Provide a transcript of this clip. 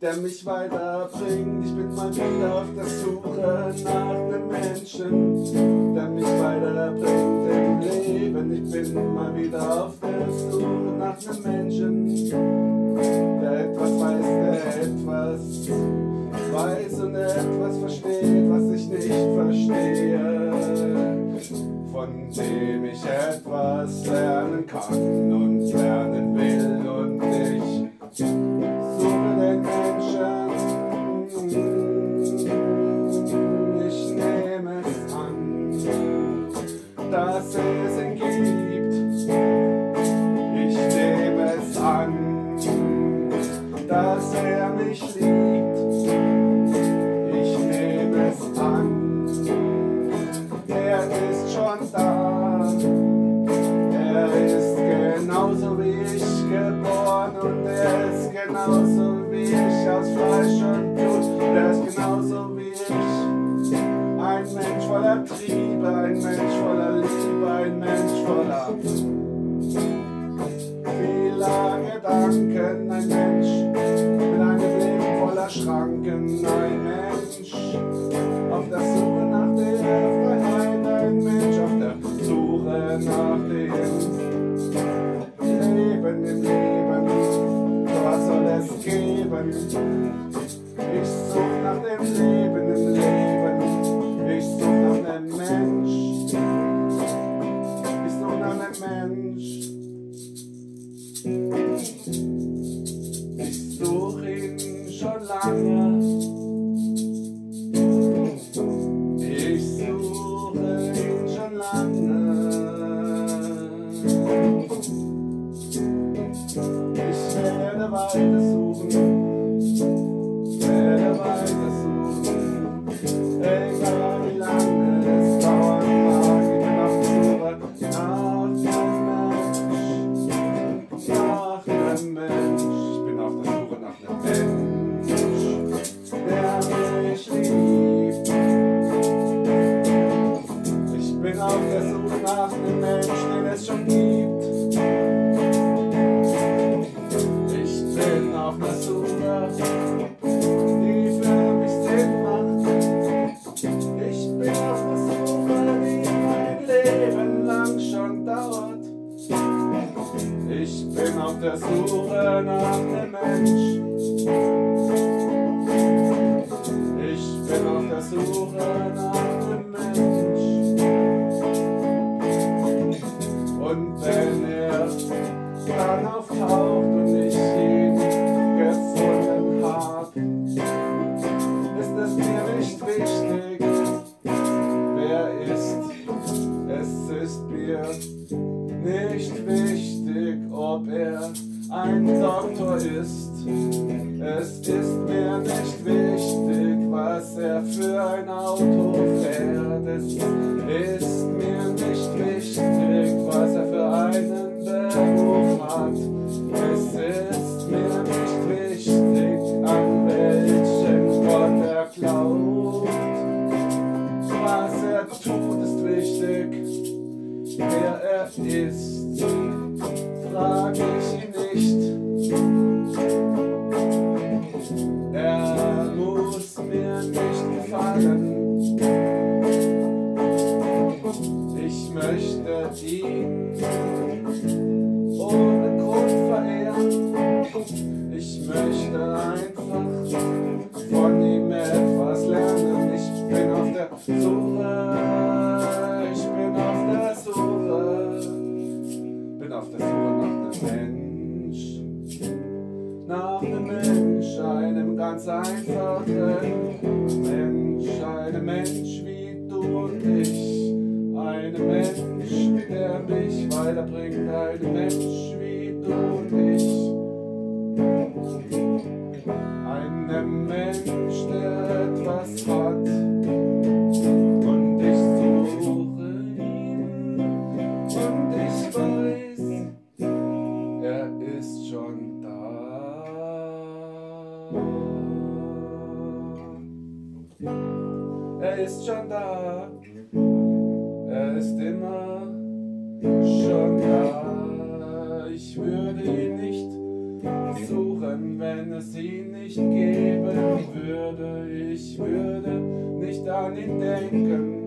der mich weiterbringt. Ich bin mal wieder auf der Suche nach einem Menschen, der mich weiterbringt im Leben. Ich bin mal wieder auf der Suche nach einem Menschen, etwas lernen kann und lernen will und ich suche den Menschen. Ich nehme es an, dass es ihn gibt. Ich nehme es an, dass er mich liebt. Ich nehme es an, er ist schon da. Ich aus Fleisch und Blut. Er ist genauso wie ich. Ein Mensch voller Triebe, ein Mensch voller Liebe, ein Mensch voller birthday to you. Mensch, Ich bin auf der Suche nach einem Mensch. Ich bin auf der Suche nach einem Mensch. Und wenn er dann auftaucht und ich ihn gefunden hab, ist es mir nicht wichtig, wer ist. Es ist mir nicht wichtig, ob er ein Doktor ist. Es ist mir nicht wichtig, was er für ein Auto fährt. Es Einem Mensch, einem ganz einfachen Mensch. Einem Mensch wie du und ich. Einem Mensch, der mich weiterbringt, ein Mensch wie du und ich. Ist schon da. Er ist immer schon da. Ich würde ihn nicht suchen, wenn es ihn nicht geben würde. Ich würde nicht an ihn denken,